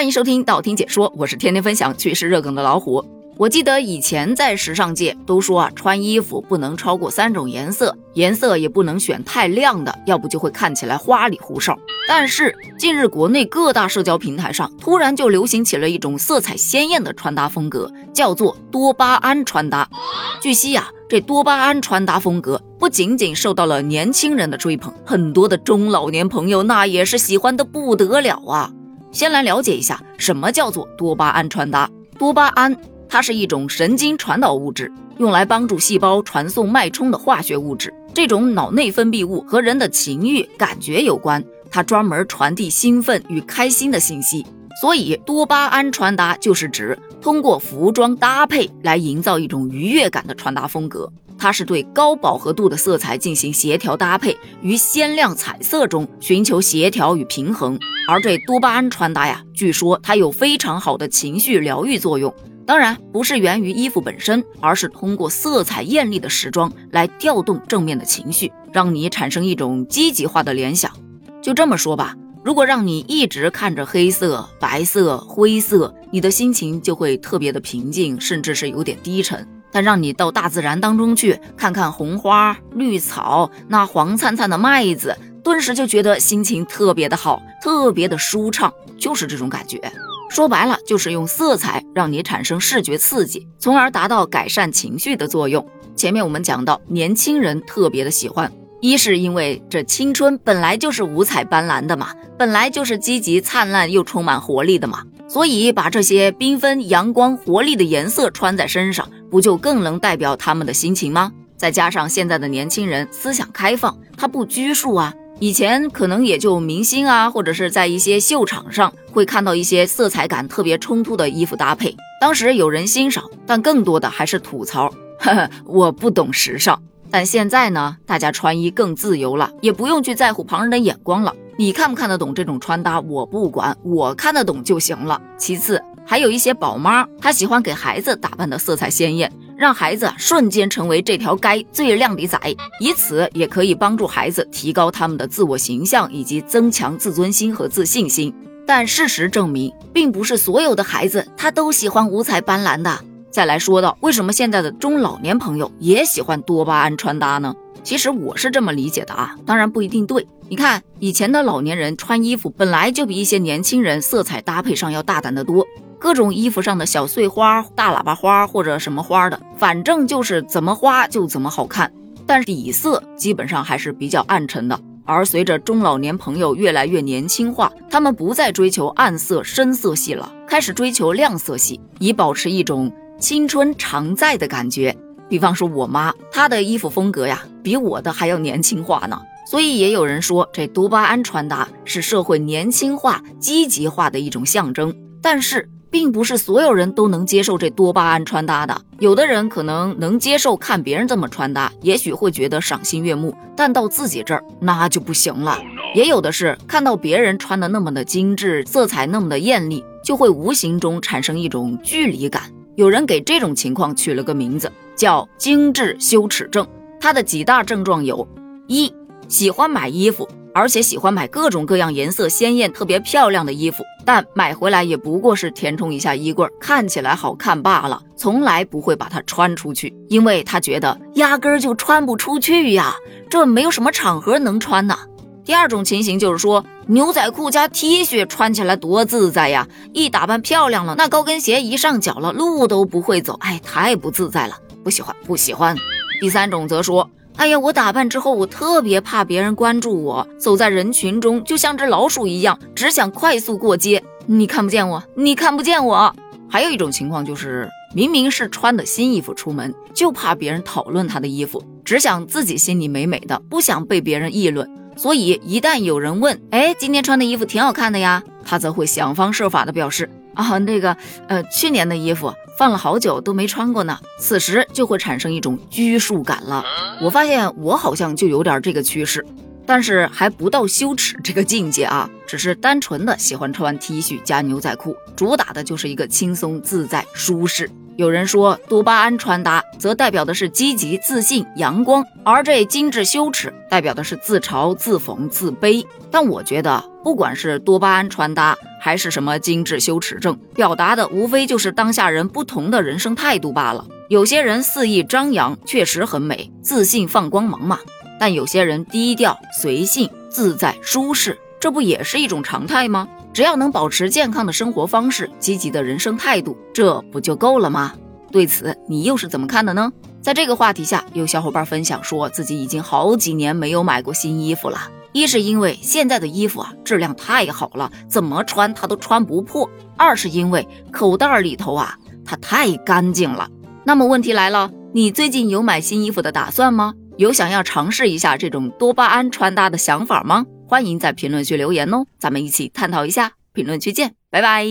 欢迎收听道听解说，我是天天分享趣事热梗的老虎。我记得以前在时尚界都说啊，穿衣服不能超过三种颜色，颜色也不能选太亮的，要不就会看起来花里胡哨。但是近日国内各大社交平台上突然就流行起了一种色彩鲜艳的穿搭风格，叫做多巴胺穿搭。据悉呀，这多巴胺穿搭风格不仅仅受到了年轻人的追捧，很多的中老年朋友那也是喜欢的不得了啊。先来了解一下什么叫做多巴胺穿搭。多巴胺它是一种神经传导物质，用来帮助细胞传送脉冲的化学物质。这种脑内分泌物和人的情欲感觉有关，它专门传递兴奋与开心的信息。所以，多巴胺穿搭就是指通过服装搭配来营造一种愉悦感的穿搭风格。它是对高饱和度的色彩进行协调搭配，于鲜亮彩色中寻求协调与平衡。而这多巴胺穿搭呀，据说它有非常好的情绪疗愈作用。当然，不是源于衣服本身，而是通过色彩艳丽的时装来调动正面的情绪，让你产生一种积极化的联想。就这么说吧，如果让你一直看着黑色、白色、灰色，你的心情就会特别的平静，甚至是有点低沉。但让你到大自然当中去看看红花绿草，那黄灿灿的麦子，顿时就觉得心情特别的好，特别的舒畅，就是这种感觉。说白了，就是用色彩让你产生视觉刺激，从而达到改善情绪的作用。前面我们讲到，年轻人特别的喜欢，一是因为这青春本来就是五彩斑斓的嘛，本来就是积极灿烂又充满活力的嘛，所以把这些缤纷阳光活力的颜色穿在身上。不就更能代表他们的心情吗？再加上现在的年轻人思想开放，他不拘束啊。以前可能也就明星啊，或者是在一些秀场上会看到一些色彩感特别冲突的衣服搭配，当时有人欣赏，但更多的还是吐槽，呵呵，我不懂时尚。但现在呢，大家穿衣更自由了，也不用去在乎旁人的眼光了。你看不看得懂这种穿搭，我不管，我看得懂就行了。其次。还有一些宝妈，她喜欢给孩子打扮的色彩鲜艳，让孩子瞬间成为这条街最靓的仔，以此也可以帮助孩子提高他们的自我形象以及增强自尊心和自信心。但事实证明，并不是所有的孩子他都喜欢五彩斑斓的。再来说到为什么现在的中老年朋友也喜欢多巴胺穿搭呢？其实我是这么理解的啊，当然不一定对。你看以前的老年人穿衣服本来就比一些年轻人色彩搭配上要大胆得多。各种衣服上的小碎花、大喇叭花或者什么花的，反正就是怎么花就怎么好看。但底色基本上还是比较暗沉的。而随着中老年朋友越来越年轻化，他们不再追求暗色深色系了，开始追求亮色系，以保持一种青春常在的感觉。比方说我妈，她的衣服风格呀，比我的还要年轻化呢。所以也有人说，这多巴胺穿搭是社会年轻化、积极化的一种象征。但是。并不是所有人都能接受这多巴胺穿搭的，有的人可能能接受看别人这么穿搭，也许会觉得赏心悦目，但到自己这儿那就不行了。也有的是看到别人穿的那么的精致，色彩那么的艳丽，就会无形中产生一种距离感。有人给这种情况取了个名字，叫精致羞耻症。它的几大症状有：一、喜欢买衣服。而且喜欢买各种各样颜色鲜艳、特别漂亮的衣服，但买回来也不过是填充一下衣柜，看起来好看罢了，从来不会把它穿出去，因为他觉得压根儿就穿不出去呀，这没有什么场合能穿呢。第二种情形就是说，牛仔裤加 T 恤穿起来多自在呀，一打扮漂亮了，那高跟鞋一上脚了，路都不会走，哎，太不自在了，不喜欢，不喜欢。第三种则说。哎呀，我打扮之后，我特别怕别人关注我，走在人群中就像只老鼠一样，只想快速过街。你看不见我，你看不见我。还有一种情况就是，明明是穿的新衣服出门，就怕别人讨论他的衣服，只想自己心里美美的，不想被别人议论。所以一旦有人问，哎，今天穿的衣服挺好看的呀，他则会想方设法的表示。啊，那个，呃，去年的衣服放了好久都没穿过呢。此时就会产生一种拘束感了。我发现我好像就有点这个趋势，但是还不到羞耻这个境界啊，只是单纯的喜欢穿 T 恤加牛仔裤，主打的就是一个轻松自在、舒适。有人说多巴胺穿搭则代表的是积极、自信、阳光，而这精致羞耻代表的是自嘲、自讽、自卑。但我觉得，不管是多巴胺穿搭，还是什么精致羞耻症，表达的无非就是当下人不同的人生态度罢了。有些人肆意张扬，确实很美，自信放光芒嘛。但有些人低调、随性、自在、舒适，这不也是一种常态吗？只要能保持健康的生活方式、积极的人生态度，这不就够了吗？对此，你又是怎么看的呢？在这个话题下，有小伙伴分享说自己已经好几年没有买过新衣服了。一是因为现在的衣服啊质量太好了，怎么穿它都穿不破；二是因为口袋里头啊它太干净了。那么问题来了，你最近有买新衣服的打算吗？有想要尝试一下这种多巴胺穿搭的想法吗？欢迎在评论区留言哦，咱们一起探讨一下。评论区见，拜拜。